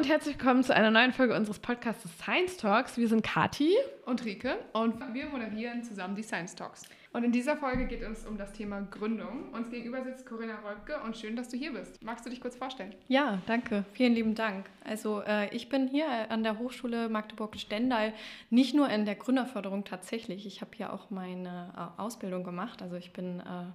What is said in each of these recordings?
Und herzlich willkommen zu einer neuen Folge unseres Podcasts Science Talks. Wir sind Kati und Rike und wir moderieren zusammen die Science Talks. Und in dieser Folge geht es um das Thema Gründung. Uns gegenüber sitzt Corinna Röpke und schön, dass du hier bist. Magst du dich kurz vorstellen? Ja, danke. Vielen lieben Dank. Also äh, ich bin hier an der Hochschule Magdeburg-Stendal nicht nur in der Gründerförderung tatsächlich. Ich habe hier auch meine äh, Ausbildung gemacht. Also ich bin... Äh,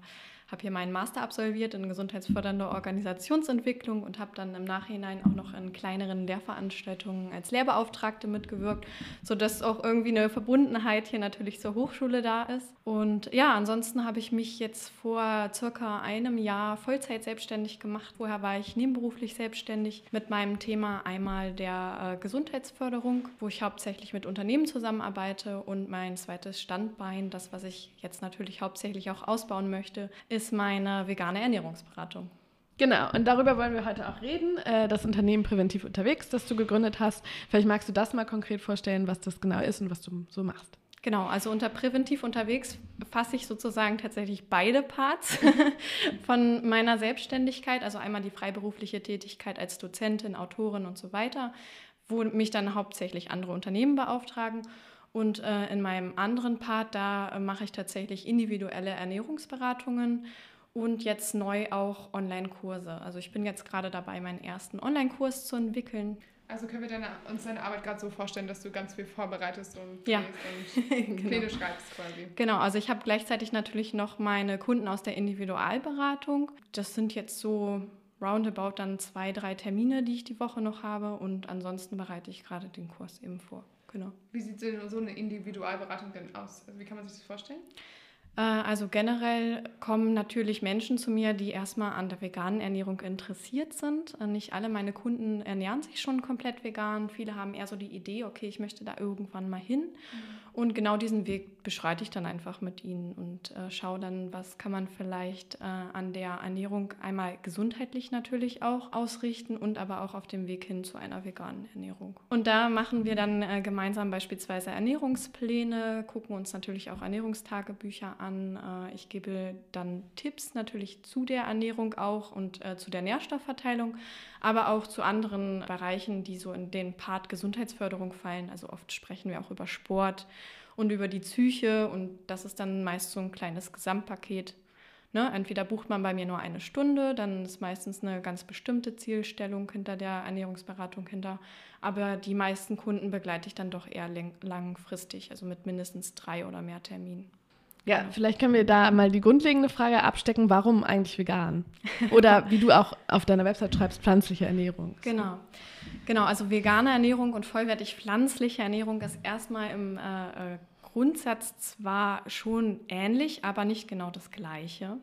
habe hier meinen Master absolviert in gesundheitsfördernder Organisationsentwicklung und habe dann im Nachhinein auch noch in kleineren Lehrveranstaltungen als Lehrbeauftragte mitgewirkt, sodass auch irgendwie eine Verbundenheit hier natürlich zur Hochschule da ist. Und ja, ansonsten habe ich mich jetzt vor circa einem Jahr Vollzeit selbstständig gemacht. Vorher war ich nebenberuflich selbstständig mit meinem Thema einmal der äh, Gesundheitsförderung, wo ich hauptsächlich mit Unternehmen zusammenarbeite und mein zweites Standbein, das was ich jetzt natürlich hauptsächlich auch ausbauen möchte, ist meine vegane Ernährungsberatung. Genau, und darüber wollen wir heute auch reden. Äh, das Unternehmen Präventiv unterwegs, das du gegründet hast. Vielleicht magst du das mal konkret vorstellen, was das genau ist und was du so machst. Genau, also unter präventiv unterwegs fasse ich sozusagen tatsächlich beide Parts von meiner Selbstständigkeit, also einmal die freiberufliche Tätigkeit als Dozentin, Autorin und so weiter, wo mich dann hauptsächlich andere Unternehmen beauftragen und äh, in meinem anderen Part, da äh, mache ich tatsächlich individuelle Ernährungsberatungen und jetzt neu auch Online-Kurse. Also ich bin jetzt gerade dabei, meinen ersten Online-Kurs zu entwickeln. Also können wir deine, uns deine Arbeit gerade so vorstellen, dass du ganz viel vorbereitest und, ja. und genau. Pläne schreibst quasi. Genau, also ich habe gleichzeitig natürlich noch meine Kunden aus der Individualberatung. Das sind jetzt so roundabout dann zwei, drei Termine, die ich die Woche noch habe und ansonsten bereite ich gerade den Kurs eben vor. Genau. Wie sieht so eine Individualberatung denn aus? Also wie kann man sich das vorstellen? Äh, also generell kommen natürlich Menschen zu mir, die erstmal an der veganen Ernährung interessiert sind. Äh, nicht alle meine Kunden ernähren sich schon komplett vegan. Viele haben eher so die Idee, okay, ich möchte da irgendwann mal hin. Mhm. Und genau diesen Weg beschreite ich dann einfach mit ihnen und äh, schaue dann, was kann man vielleicht äh, an der Ernährung einmal gesundheitlich natürlich auch ausrichten und aber auch auf dem Weg hin zu einer veganen Ernährung. Und da machen wir dann äh, gemeinsam beispielsweise Ernährungspläne, gucken uns natürlich auch Ernährungstagebücher an an. Äh, ich gebe dann Tipps natürlich zu der Ernährung auch und äh, zu der Nährstoffverteilung, aber auch zu anderen Bereichen, die so in den Part Gesundheitsförderung fallen. Also oft sprechen wir auch über Sport und über die Psyche und das ist dann meist so ein kleines Gesamtpaket. Ne? Entweder bucht man bei mir nur eine Stunde, dann ist meistens eine ganz bestimmte Zielstellung hinter der Ernährungsberatung hinter. Aber die meisten Kunden begleite ich dann doch eher langfristig, also mit mindestens drei oder mehr Terminen. Ja, vielleicht können wir da mal die grundlegende Frage abstecken, warum eigentlich vegan? Oder wie du auch auf deiner Website schreibst, pflanzliche Ernährung. Genau. Genau, also vegane Ernährung und vollwertig pflanzliche Ernährung ist erstmal im äh, äh, Grundsatz zwar schon ähnlich, aber nicht genau das Gleiche.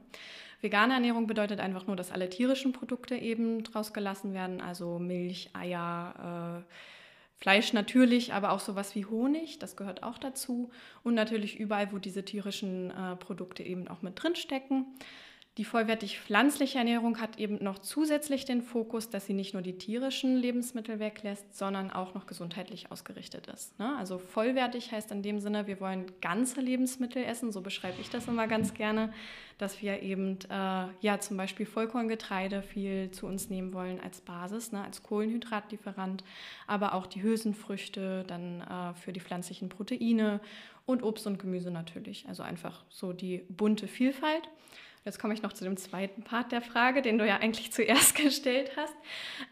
Vegane Ernährung bedeutet einfach nur, dass alle tierischen Produkte eben draus gelassen werden, also Milch, Eier, äh, Fleisch natürlich, aber auch sowas wie Honig, das gehört auch dazu. Und natürlich überall, wo diese tierischen äh, Produkte eben auch mit drin stecken. Die vollwertig pflanzliche Ernährung hat eben noch zusätzlich den Fokus, dass sie nicht nur die tierischen Lebensmittel weglässt, sondern auch noch gesundheitlich ausgerichtet ist. Ne? Also vollwertig heißt in dem Sinne, wir wollen ganze Lebensmittel essen, so beschreibe ich das immer ganz gerne, dass wir eben äh, ja zum Beispiel Vollkorngetreide viel zu uns nehmen wollen als Basis, ne? als Kohlenhydratlieferant, aber auch die Hülsenfrüchte dann äh, für die pflanzlichen Proteine und Obst und Gemüse natürlich. Also einfach so die bunte Vielfalt. Jetzt komme ich noch zu dem zweiten Part der Frage, den du ja eigentlich zuerst gestellt hast.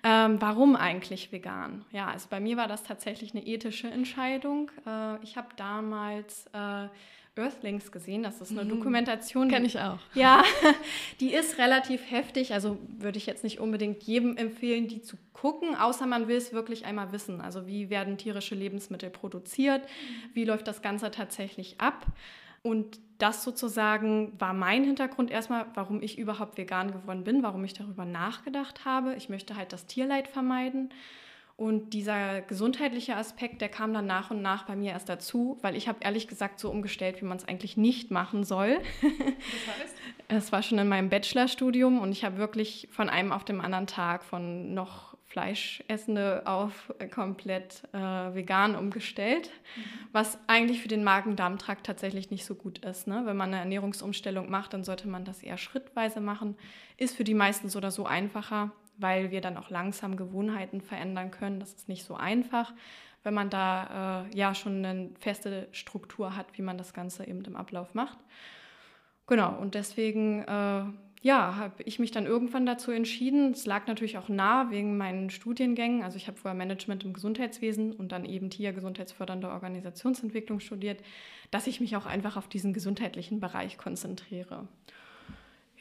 Ähm, warum eigentlich vegan? Ja, also bei mir war das tatsächlich eine ethische Entscheidung. Äh, ich habe damals äh, Earthlings gesehen. Das ist eine mhm. Dokumentation. Kenne ich auch. Ja, die ist relativ heftig. Also würde ich jetzt nicht unbedingt jedem empfehlen, die zu gucken, außer man will es wirklich einmal wissen. Also wie werden tierische Lebensmittel produziert? Mhm. Wie läuft das Ganze tatsächlich ab? Und das sozusagen war mein Hintergrund erstmal, warum ich überhaupt vegan geworden bin, warum ich darüber nachgedacht habe. Ich möchte halt das Tierleid vermeiden. Und dieser gesundheitliche Aspekt, der kam dann nach und nach bei mir erst dazu, weil ich habe ehrlich gesagt so umgestellt, wie man es eigentlich nicht machen soll. Das heißt? Es war schon in meinem Bachelorstudium und ich habe wirklich von einem auf dem anderen Tag von noch Fleischessende auf komplett äh, vegan umgestellt, mhm. was eigentlich für den Magen-Darm-Trakt tatsächlich nicht so gut ist. Ne? Wenn man eine Ernährungsumstellung macht, dann sollte man das eher schrittweise machen. Ist für die meisten so oder so einfacher weil wir dann auch langsam Gewohnheiten verändern können. Das ist nicht so einfach, wenn man da äh, ja schon eine feste Struktur hat, wie man das Ganze eben im Ablauf macht. Genau, und deswegen äh, ja, habe ich mich dann irgendwann dazu entschieden. Es lag natürlich auch nah wegen meinen Studiengängen. Also ich habe vorher Management im Gesundheitswesen und dann eben TIA gesundheitsfördernde Organisationsentwicklung studiert, dass ich mich auch einfach auf diesen gesundheitlichen Bereich konzentriere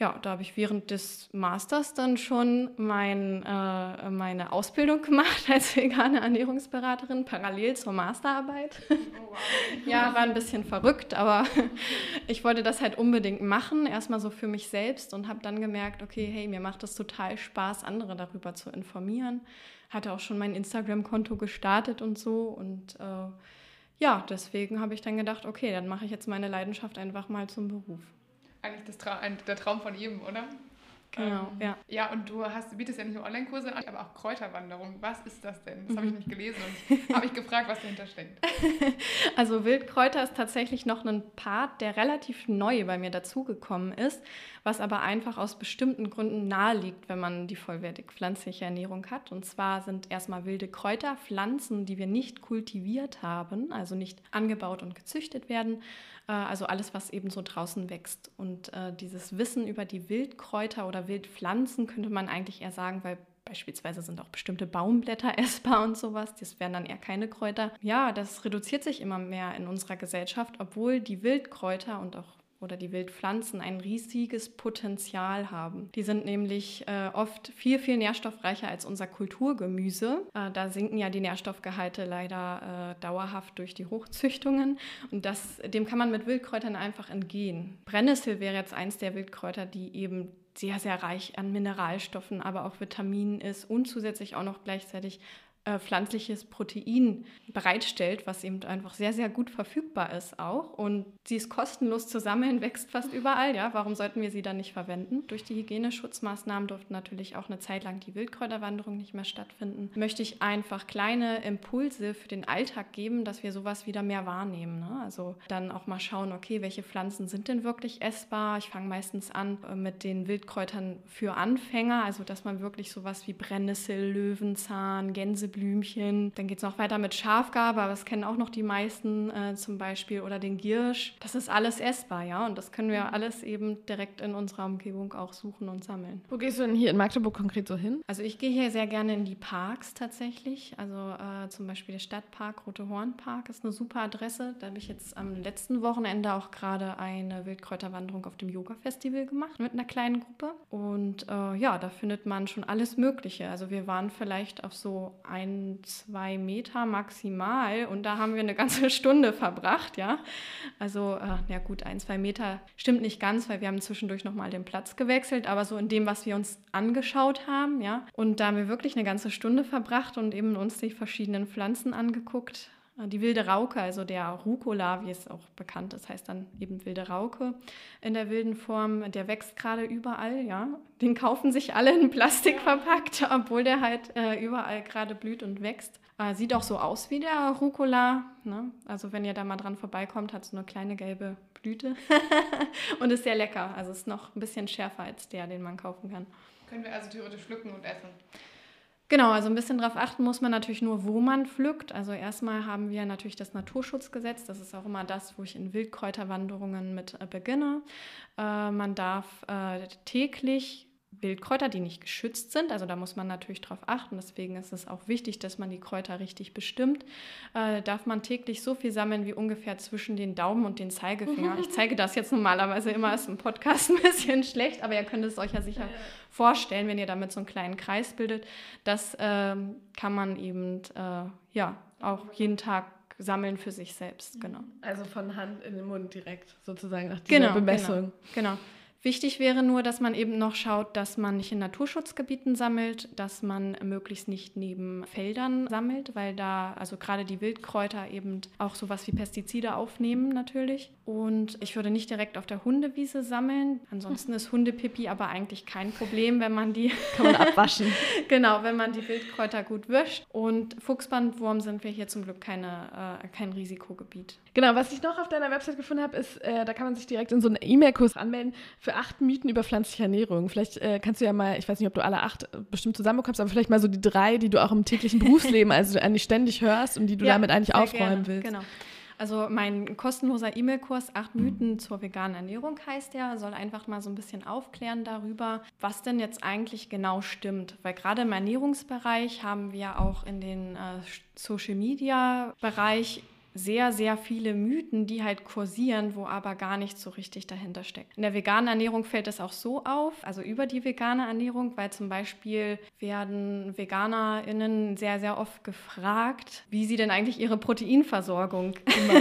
ja, da habe ich während des Masters dann schon mein, äh, meine Ausbildung gemacht als vegane Ernährungsberaterin, parallel zur Masterarbeit. Oh, wow. ja, war ein bisschen verrückt, aber ich wollte das halt unbedingt machen, erstmal so für mich selbst und habe dann gemerkt, okay, hey, mir macht es total Spaß, andere darüber zu informieren. Hatte auch schon mein Instagram-Konto gestartet und so und äh, ja, deswegen habe ich dann gedacht, okay, dann mache ich jetzt meine Leidenschaft einfach mal zum Beruf eigentlich das Tra der Traum von jedem, oder? Genau, ähm, ja. Ja, und du hast, bietest ja nicht nur Online-Kurse an, aber auch Kräuterwanderung. Was ist das denn? Das habe ich nicht gelesen und habe ich gefragt, was dahinter steckt. Also Wildkräuter ist tatsächlich noch ein Part, der relativ neu bei mir dazugekommen ist, was aber einfach aus bestimmten Gründen naheliegt, wenn man die vollwertig pflanzliche Ernährung hat. Und zwar sind erstmal wilde Kräuter Pflanzen, die wir nicht kultiviert haben, also nicht angebaut und gezüchtet werden, also alles, was eben so draußen wächst. Und äh, dieses Wissen über die Wildkräuter oder Wildpflanzen könnte man eigentlich eher sagen, weil Beispielsweise sind auch bestimmte Baumblätter essbar und sowas. Das wären dann eher keine Kräuter. Ja, das reduziert sich immer mehr in unserer Gesellschaft, obwohl die Wildkräuter und auch oder die Wildpflanzen ein riesiges Potenzial haben. Die sind nämlich äh, oft viel, viel nährstoffreicher als unser Kulturgemüse. Äh, da sinken ja die Nährstoffgehalte leider äh, dauerhaft durch die Hochzüchtungen und das, dem kann man mit Wildkräutern einfach entgehen. Brennnessel wäre jetzt eins der Wildkräuter, die eben sehr, sehr reich an Mineralstoffen, aber auch Vitaminen ist und zusätzlich auch noch gleichzeitig äh, pflanzliches Protein bereitstellt, was eben einfach sehr, sehr gut verfügbar ist auch. Und sie ist kostenlos zu sammeln, wächst fast überall. Ja, warum sollten wir sie dann nicht verwenden? Durch die Hygieneschutzmaßnahmen durfte natürlich auch eine Zeit lang die Wildkräuterwanderung nicht mehr stattfinden. Möchte ich einfach kleine Impulse für den Alltag geben, dass wir sowas wieder mehr wahrnehmen. Ne? Also dann auch mal schauen, okay, welche Pflanzen sind denn wirklich essbar? Ich fange meistens an äh, mit den Wildkräutern für Anfänger, also dass man wirklich sowas wie Brennnessel, Löwenzahn, Gänseblümchen, Blümchen. Dann geht es noch weiter mit Schafgarbe, aber das kennen auch noch die meisten äh, zum Beispiel. Oder den Giersch. Das ist alles essbar, ja. Und das können wir alles eben direkt in unserer Umgebung auch suchen und sammeln. Wo gehst du denn hier in Magdeburg konkret so hin? Also ich gehe hier sehr gerne in die Parks tatsächlich. Also äh, zum Beispiel der Stadtpark Rote Horn Park ist eine super Adresse. Da habe ich jetzt am letzten Wochenende auch gerade eine Wildkräuterwanderung auf dem Yoga-Festival gemacht mit einer kleinen Gruppe. Und äh, ja, da findet man schon alles Mögliche. Also wir waren vielleicht auf so ein ein, zwei Meter maximal und da haben wir eine ganze Stunde verbracht, ja. Also, äh, ja gut, ein, zwei Meter stimmt nicht ganz, weil wir haben zwischendurch nochmal den Platz gewechselt, aber so in dem, was wir uns angeschaut haben, ja. Und da haben wir wirklich eine ganze Stunde verbracht und eben uns die verschiedenen Pflanzen angeguckt die wilde Rauke, also der Rucola, wie es auch bekannt ist, heißt dann eben wilde Rauke in der wilden Form. Der wächst gerade überall, ja. Den kaufen sich alle in Plastik verpackt, obwohl der halt äh, überall gerade blüht und wächst. Äh, sieht auch so aus wie der Rucola. Ne? Also wenn ihr da mal dran vorbeikommt, hat es eine kleine gelbe Blüte und ist sehr lecker. Also ist noch ein bisschen schärfer als der, den man kaufen kann. Können wir also theoretisch pflücken und essen? Genau, also ein bisschen darauf achten muss man natürlich nur, wo man pflückt. Also erstmal haben wir natürlich das Naturschutzgesetz. Das ist auch immer das, wo ich in Wildkräuterwanderungen mit äh, beginne. Äh, man darf äh, täglich Wildkräuter, die nicht geschützt sind. Also da muss man natürlich darauf achten. Deswegen ist es auch wichtig, dass man die Kräuter richtig bestimmt. Äh, darf man täglich so viel sammeln wie ungefähr zwischen den Daumen und den Zeigefinger. Ich zeige das jetzt normalerweise immer als im Podcast ein bisschen schlecht, aber ihr könnt es euch ja sicher vorstellen, wenn ihr damit so einen kleinen Kreis bildet. Das ähm, kann man eben äh, ja auch jeden Tag sammeln für sich selbst, genau. Also von Hand in den Mund direkt sozusagen nach dieser genau, Bemessung. Genau. genau. Wichtig wäre nur, dass man eben noch schaut, dass man nicht in Naturschutzgebieten sammelt, dass man möglichst nicht neben Feldern sammelt, weil da also gerade die Wildkräuter eben auch sowas wie Pestizide aufnehmen natürlich. Und ich würde nicht direkt auf der Hundewiese sammeln. Ansonsten ist Hundepipi aber eigentlich kein Problem, wenn man die kann man abwaschen. genau, wenn man die Wildkräuter gut wischt. Und Fuchsbandwurm sind wir hier zum Glück keine, äh, kein Risikogebiet. Genau, was ich noch auf deiner Website gefunden habe, ist, äh, da kann man sich direkt in so einen E-Mail-Kurs anmelden für acht Mythen über pflanzliche Ernährung. Vielleicht äh, kannst du ja mal, ich weiß nicht, ob du alle acht äh, bestimmt zusammenbekommst, aber vielleicht mal so die drei, die du auch im täglichen Berufsleben, also eigentlich ständig hörst und die du ja, damit eigentlich aufräumen gerne. willst. Genau. Also mein kostenloser E-Mail-Kurs Acht Mythen zur veganen Ernährung heißt der, soll einfach mal so ein bisschen aufklären darüber, was denn jetzt eigentlich genau stimmt. Weil gerade im Ernährungsbereich haben wir auch in den äh, Social-Media-Bereich sehr, sehr viele Mythen, die halt kursieren, wo aber gar nicht so richtig dahinter steckt. In der veganen Ernährung fällt es auch so auf, also über die vegane Ernährung, weil zum Beispiel werden VeganerInnen sehr, sehr oft gefragt, wie sie denn eigentlich ihre Proteinversorgung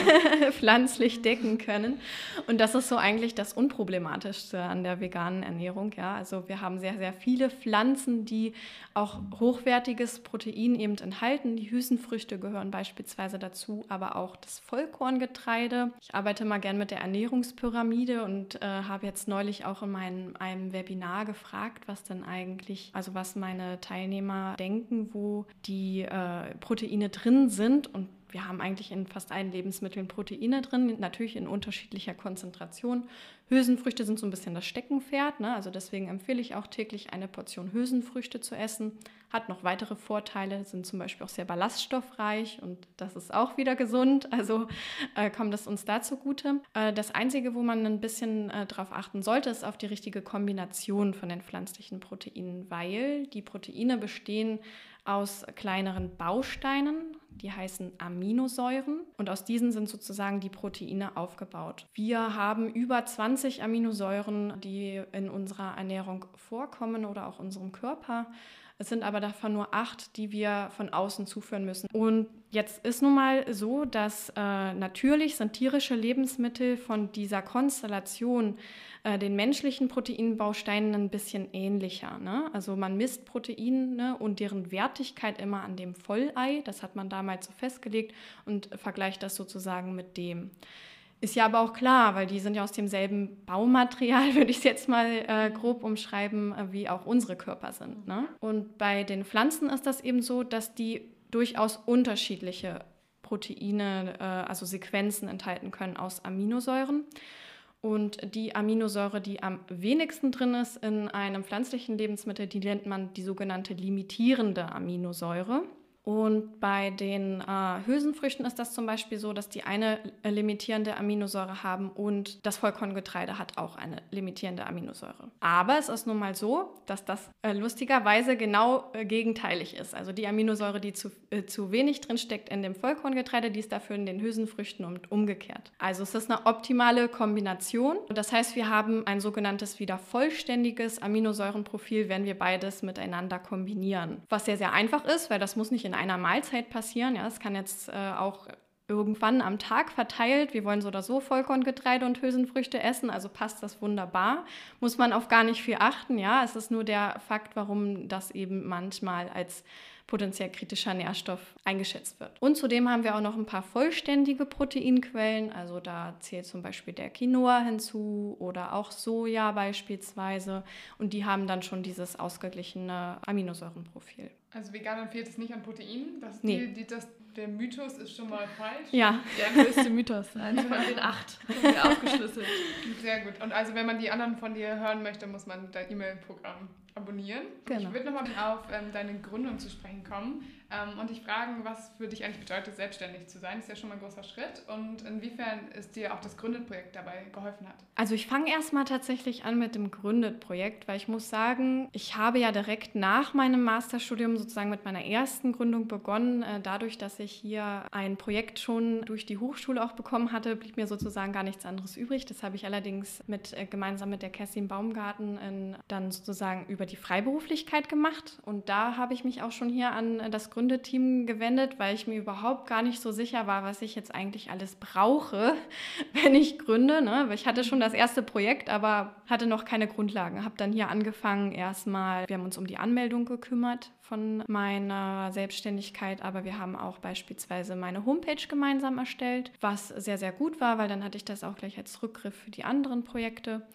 pflanzlich decken können. Und das ist so eigentlich das Unproblematischste an der veganen Ernährung. Ja? Also wir haben sehr, sehr viele Pflanzen, die auch hochwertiges Protein eben enthalten. Die Hülsenfrüchte gehören beispielsweise dazu, aber auch auch das Vollkorngetreide. Ich arbeite mal gern mit der Ernährungspyramide und äh, habe jetzt neulich auch in meinem, einem Webinar gefragt, was denn eigentlich, also was meine Teilnehmer denken, wo die äh, Proteine drin sind. Und wir haben eigentlich in fast allen Lebensmitteln Proteine drin, natürlich in unterschiedlicher Konzentration. Hülsenfrüchte sind so ein bisschen das Steckenpferd, ne? also deswegen empfehle ich auch täglich eine Portion Hülsenfrüchte zu essen. Hat noch weitere Vorteile, sind zum Beispiel auch sehr ballaststoffreich und das ist auch wieder gesund, also äh, kommt es uns da zugute. Äh, das Einzige, wo man ein bisschen äh, darauf achten sollte, ist auf die richtige Kombination von den pflanzlichen Proteinen, weil die Proteine bestehen aus kleineren Bausteinen, die heißen Aminosäuren und aus diesen sind sozusagen die Proteine aufgebaut. Wir haben über 20 Aminosäuren, die in unserer Ernährung vorkommen oder auch unserem Körper. Es sind aber davon nur acht, die wir von außen zuführen müssen. Und jetzt ist nun mal so, dass äh, natürlich sind tierische Lebensmittel von dieser Konstellation äh, den menschlichen Proteinbausteinen ein bisschen ähnlicher. Ne? Also man misst Proteine und deren Wertigkeit immer an dem Vollei. Das hat man damals so festgelegt und vergleicht das sozusagen mit dem. Ist ja aber auch klar, weil die sind ja aus demselben Baumaterial, würde ich es jetzt mal äh, grob umschreiben, äh, wie auch unsere Körper sind. Ne? Und bei den Pflanzen ist das eben so, dass die durchaus unterschiedliche Proteine, äh, also Sequenzen enthalten können aus Aminosäuren. Und die Aminosäure, die am wenigsten drin ist in einem pflanzlichen Lebensmittel, die nennt man die sogenannte limitierende Aminosäure. Und bei den äh, Hülsenfrüchten ist das zum Beispiel so, dass die eine äh, limitierende Aminosäure haben und das Vollkorngetreide hat auch eine limitierende Aminosäure. Aber es ist nun mal so, dass das äh, lustigerweise genau äh, gegenteilig ist. Also die Aminosäure, die zu, äh, zu wenig drin steckt in dem Vollkorngetreide, die ist dafür in den Hülsenfrüchten und umgekehrt. Also es ist eine optimale Kombination. Das heißt, wir haben ein sogenanntes wieder vollständiges Aminosäurenprofil, wenn wir beides miteinander kombinieren. Was sehr, sehr einfach ist, weil das muss nicht in einer Mahlzeit passieren. Ja, das kann jetzt äh, auch irgendwann am Tag verteilt. Wir wollen so oder so Vollkorngetreide und Hülsenfrüchte essen, also passt das wunderbar. Muss man auf gar nicht viel achten. Ja, es ist nur der Fakt, warum das eben manchmal als potenziell kritischer Nährstoff eingeschätzt wird. Und zudem haben wir auch noch ein paar vollständige Proteinquellen. Also da zählt zum Beispiel der Quinoa hinzu oder auch Soja beispielsweise. Und die haben dann schon dieses ausgeglichene Aminosäurenprofil. Also Veganern fehlt es nicht an Proteinen. Das, nee. die, die, das, der Mythos ist schon mal falsch. Ja. Der größte Mythos. Einer von den acht. Wir aufgeschlüsselt. Sehr gut. Und also wenn man die anderen von dir hören möchte, muss man dein E-Mail-Programm abonnieren. Genau. Ich würde nochmal auf ähm, deine Gründung zu sprechen kommen ähm, und dich fragen, was für dich eigentlich bedeutet, selbstständig zu sein. Das ist ja schon mal ein großer Schritt. Und inwiefern ist dir auch das Gründet-Projekt dabei geholfen hat? Also ich fange erstmal tatsächlich an mit dem Gründet-Projekt, weil ich muss sagen, ich habe ja direkt nach meinem Masterstudium sozusagen mit meiner ersten Gründung begonnen, äh, dadurch, dass ich ich hier ein Projekt schon durch die Hochschule auch bekommen hatte, blieb mir sozusagen gar nichts anderes übrig. Das habe ich allerdings mit, äh, gemeinsam mit der Kerstin Baumgarten in, dann sozusagen über die Freiberuflichkeit gemacht. Und da habe ich mich auch schon hier an das Gründeteam gewendet, weil ich mir überhaupt gar nicht so sicher war, was ich jetzt eigentlich alles brauche, wenn ich gründe. Ne? Ich hatte schon das erste Projekt, aber hatte noch keine Grundlagen. Habe dann hier angefangen erstmal, wir haben uns um die Anmeldung gekümmert von meiner Selbstständigkeit, aber wir haben auch beispielsweise meine Homepage gemeinsam erstellt, was sehr, sehr gut war, weil dann hatte ich das auch gleich als Rückgriff für die anderen Projekte.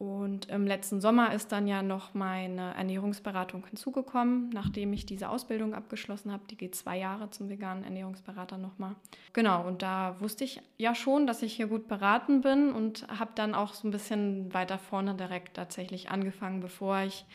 Und im letzten Sommer ist dann ja noch meine Ernährungsberatung hinzugekommen, nachdem ich diese Ausbildung abgeschlossen habe. Die geht zwei Jahre zum veganen Ernährungsberater nochmal. Genau, und da wusste ich ja schon, dass ich hier gut beraten bin und habe dann auch so ein bisschen weiter vorne direkt tatsächlich angefangen, bevor ich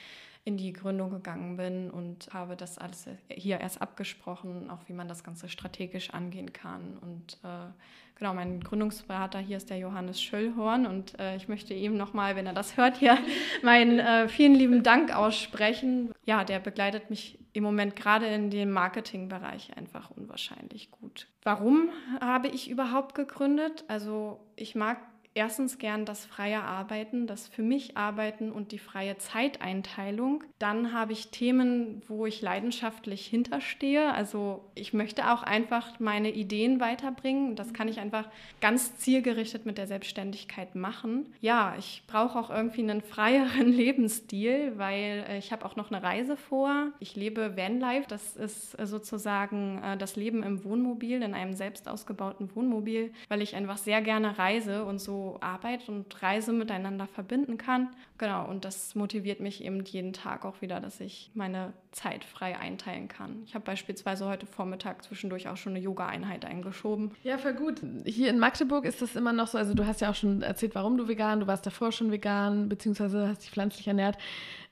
in die Gründung gegangen bin und habe das alles hier erst abgesprochen, auch wie man das Ganze strategisch angehen kann. Und äh, genau, mein Gründungsberater hier ist der Johannes Schöllhorn und äh, ich möchte ihm nochmal, wenn er das hört, hier meinen äh, vielen lieben Dank aussprechen. Ja, der begleitet mich im Moment gerade in dem Marketingbereich einfach unwahrscheinlich gut. Warum habe ich überhaupt gegründet? Also ich mag erstens gern das freie Arbeiten, das für mich Arbeiten und die freie Zeiteinteilung. Dann habe ich Themen, wo ich leidenschaftlich hinterstehe. Also ich möchte auch einfach meine Ideen weiterbringen. Das kann ich einfach ganz zielgerichtet mit der Selbstständigkeit machen. Ja, ich brauche auch irgendwie einen freieren Lebensstil, weil äh, ich habe auch noch eine Reise vor. Ich lebe Vanlife. Das ist äh, sozusagen äh, das Leben im Wohnmobil, in einem selbst ausgebauten Wohnmobil, weil ich einfach sehr gerne reise und so Arbeit und Reise miteinander verbinden kann. Genau, und das motiviert mich eben jeden Tag auch wieder, dass ich meine Zeit frei einteilen kann. Ich habe beispielsweise heute Vormittag zwischendurch auch schon eine Yoga-Einheit eingeschoben. Ja, voll gut. Hier in Magdeburg ist das immer noch so, also du hast ja auch schon erzählt, warum du vegan, du warst davor schon vegan, beziehungsweise hast dich pflanzlich ernährt.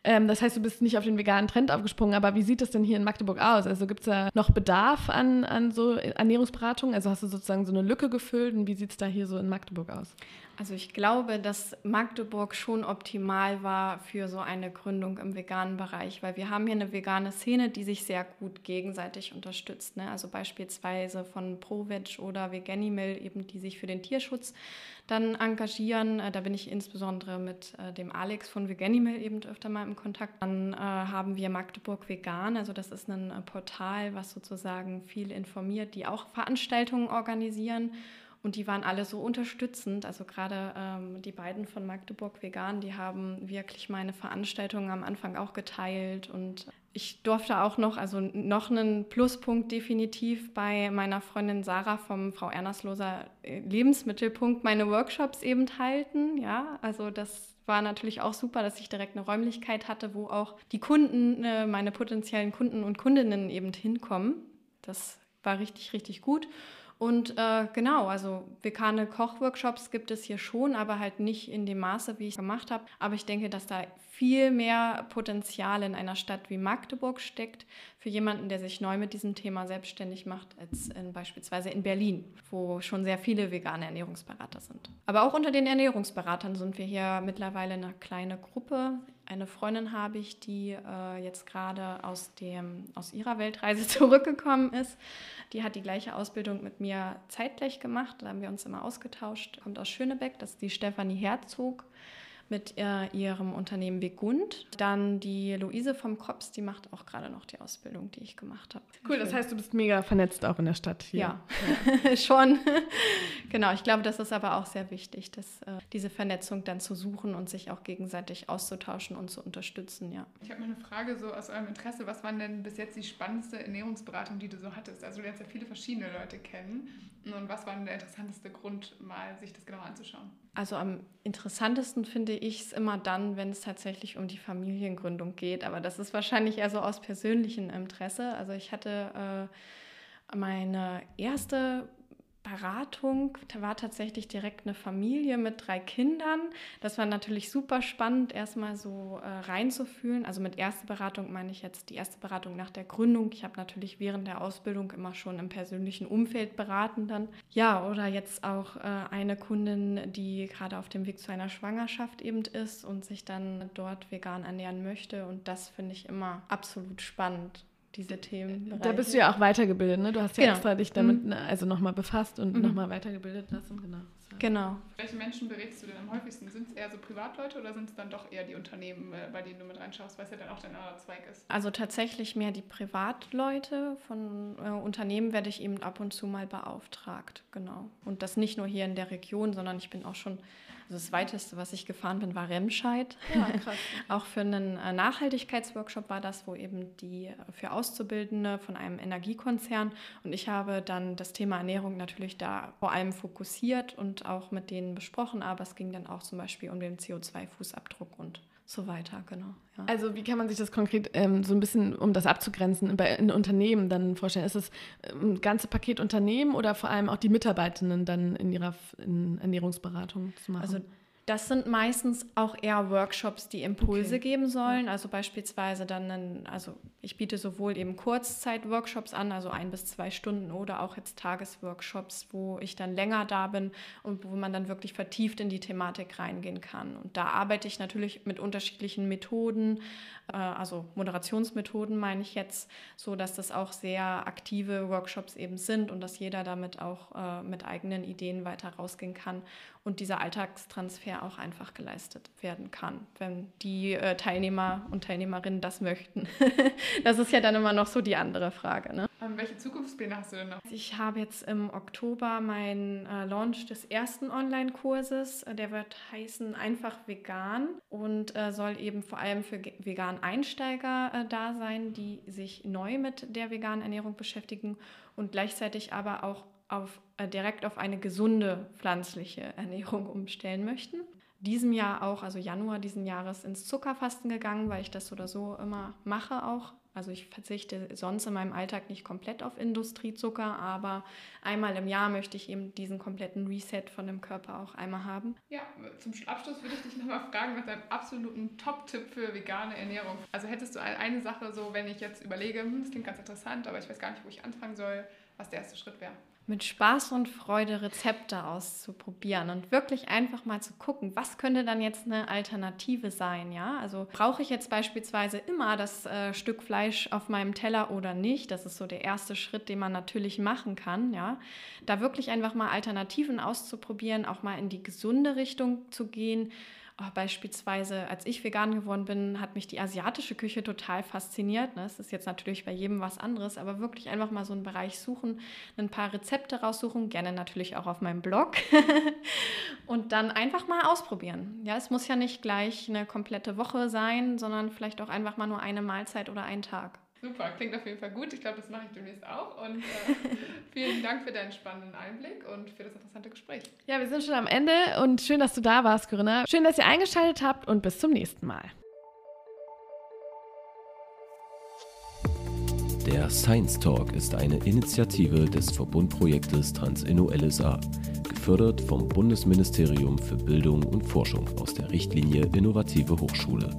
Ähm, das heißt, du bist nicht auf den veganen Trend aufgesprungen, aber wie sieht das denn hier in Magdeburg aus? Also gibt es da noch Bedarf an, an so Ernährungsberatung? Also hast du sozusagen so eine Lücke gefüllt und wie sieht es da hier so in Magdeburg aus? Also ich glaube, dass Magdeburg schon optimal war für so eine Gründung im veganen Bereich, weil wir haben hier eine vegane Szene, die sich sehr gut gegenseitig unterstützt. Ne? Also beispielsweise von ProVeg oder Veganimal, eben die sich für den Tierschutz dann engagieren. Äh, da bin ich insbesondere mit äh, dem Alex von Veganimal eben öfter mal im Kontakt. Dann äh, haben wir Magdeburg Vegan, also das ist ein Portal, was sozusagen viel informiert, die auch Veranstaltungen organisieren. Und die waren alle so unterstützend. Also gerade ähm, die beiden von Magdeburg Vegan, die haben wirklich meine Veranstaltungen am Anfang auch geteilt. Und ich durfte auch noch, also noch einen Pluspunkt definitiv bei meiner Freundin Sarah vom Frau Ernersloser äh, Lebensmittelpunkt meine Workshops eben halten. Ja, also das war natürlich auch super, dass ich direkt eine Räumlichkeit hatte, wo auch die Kunden, äh, meine potenziellen Kunden und Kundinnen eben hinkommen. Das war richtig, richtig gut. Und äh, genau, also vegane Kochworkshops gibt es hier schon, aber halt nicht in dem Maße, wie ich gemacht habe. Aber ich denke, dass da viel mehr Potenzial in einer Stadt wie Magdeburg steckt für jemanden, der sich neu mit diesem Thema selbstständig macht, als in, beispielsweise in Berlin, wo schon sehr viele vegane Ernährungsberater sind. Aber auch unter den Ernährungsberatern sind wir hier mittlerweile eine kleine Gruppe. Eine Freundin habe ich, die äh, jetzt gerade aus, aus ihrer Weltreise zurückgekommen ist. Die hat die gleiche Ausbildung mit mir zeitgleich gemacht. Da haben wir uns immer ausgetauscht. Kommt aus Schönebeck, das ist die Stefanie Herzog mit äh, ihrem Unternehmen Begund. Dann die Luise vom Kops, die macht auch gerade noch die Ausbildung, die ich gemacht habe. Cool, das heißt, du bist mega vernetzt auch in der Stadt hier. Ja, ja. schon. genau, ich glaube, das ist aber auch sehr wichtig, dass, äh, diese Vernetzung dann zu suchen und sich auch gegenseitig auszutauschen und zu unterstützen, ja. Ich habe mal eine Frage so aus eurem Interesse. Was waren denn bis jetzt die spannendste Ernährungsberatung, die du so hattest? Also du lernst ja viele verschiedene Leute kennen. Und was war denn der interessanteste Grund, mal sich das genauer anzuschauen? Also am interessantesten finde ich es immer dann, wenn es tatsächlich um die Familiengründung geht. Aber das ist wahrscheinlich eher so aus persönlichem Interesse. Also ich hatte äh, meine erste Beratung da war tatsächlich direkt eine Familie mit drei Kindern. Das war natürlich super spannend, erstmal so äh, reinzufühlen. Also mit erster Beratung meine ich jetzt die erste Beratung nach der Gründung. Ich habe natürlich während der Ausbildung immer schon im persönlichen Umfeld beraten dann. Ja, oder jetzt auch äh, eine Kundin, die gerade auf dem Weg zu einer Schwangerschaft eben ist und sich dann dort vegan ernähren möchte. Und das finde ich immer absolut spannend diese Themen. Da bist du ja auch weitergebildet, ne? Du hast ja Genau. extra dich damit Mhm. ne, also nochmal befasst und Mhm. nochmal weitergebildet lassen, genau. Genau. Welche Menschen berätst du denn am häufigsten? Sind es eher so Privatleute oder sind es dann doch eher die Unternehmen, äh, bei denen du mit reinschaust, weil es ja dann auch dein anderer Zweig ist? Also tatsächlich mehr die Privatleute. Von äh, Unternehmen werde ich eben ab und zu mal beauftragt, genau. Und das nicht nur hier in der Region, sondern ich bin auch schon, also das weiteste, was ich gefahren bin, war Remscheid. Ja. Auch für einen äh, Nachhaltigkeitsworkshop war das, wo eben die äh, für Auszubildende von einem Energiekonzern und ich habe dann das Thema Ernährung natürlich da vor allem fokussiert und auch mit denen besprochen, aber es ging dann auch zum Beispiel um den CO2-Fußabdruck und so weiter, genau. Ja. Also wie kann man sich das konkret ähm, so ein bisschen, um das abzugrenzen, bei in Unternehmen dann vorstellen? Ist es ähm, ein ganze Paket Unternehmen oder vor allem auch die Mitarbeitenden dann in ihrer in Ernährungsberatung zu machen? Also das sind meistens auch eher Workshops, die Impulse Okay. geben sollen. Also beispielsweise dann, einen, also ich biete sowohl eben Kurzzeit-Workshops an, also ein bis zwei Stunden oder auch jetzt Tagesworkshops, wo ich dann länger da bin und wo man dann wirklich vertieft in die Thematik reingehen kann. Und da arbeite ich natürlich mit unterschiedlichen Methoden, äh, also Moderationsmethoden meine ich jetzt, so dass das auch sehr aktive Workshops eben sind und dass jeder damit auch äh, mit eigenen Ideen weiter rausgehen kann und dieser Alltagstransfer auch einfach geleistet werden kann, wenn die äh, Teilnehmer und Teilnehmerinnen das möchten. das ist ja dann immer noch so die andere Frage. Ne? Ähm, welche Zukunftspläne hast du denn noch? Ich habe jetzt im Oktober meinen äh, Launch des ersten Online-Kurses. Äh, Der wird heißen Einfach Vegan und äh, soll eben vor allem für ge- Vegan-Einsteiger äh, da sein, die sich neu mit der veganen Ernährung beschäftigen und gleichzeitig aber auch auf, äh, direkt auf eine gesunde pflanzliche Ernährung umstellen möchten. Diesem Jahr auch, also Januar diesen Jahres, ins Zuckerfasten gegangen, weil ich das so oder so immer mache auch. Also ich verzichte sonst in meinem Alltag nicht komplett auf Industriezucker, aber einmal im Jahr möchte ich eben diesen kompletten Reset von dem Körper auch einmal haben. Ja, zum Abschluss würde ich dich nochmal fragen nach deinem absoluten Top-Tipp für vegane Ernährung. Also hättest du ein- eine Sache so, wenn ich jetzt überlege, hm, das klingt ganz interessant, aber ich weiß gar nicht, wo ich anfangen soll, was der erste Schritt wäre. Mit Spaß und Freude Rezepte auszuprobieren und wirklich einfach mal zu gucken, was könnte dann jetzt eine Alternative sein, ja? Also brauche ich jetzt beispielsweise immer das äh, Stück Fleisch auf meinem Teller oder nicht? Das ist so der erste Schritt, den man natürlich machen kann, ja? Da wirklich einfach mal Alternativen auszuprobieren, auch mal in die gesunde Richtung zu gehen. Oh, beispielsweise, als ich vegan geworden bin, hat mich die asiatische Küche total fasziniert. Ne? Es ist jetzt natürlich bei jedem was anderes, aber wirklich einfach mal so einen Bereich suchen, ein paar Rezepte raussuchen, gerne natürlich auch auf meinem Blog und dann einfach mal ausprobieren. Ja, es muss ja nicht gleich eine komplette Woche sein, sondern vielleicht auch einfach mal nur eine Mahlzeit oder einen Tag. Super, klingt auf jeden Fall gut. Ich glaube, das mache ich demnächst auch. Und äh, vielen Dank für deinen spannenden Einblick und für das interessante Gespräch. Ja, wir sind schon am Ende und schön, dass du da warst, Corinna. Schön, dass ihr eingeschaltet habt und bis zum nächsten Mal. Der Science Talk ist eine Initiative des Verbundprojektes TransInno LSA, gefördert vom Bundesministerium für Bildung und Forschung aus der Richtlinie Innovative Hochschule.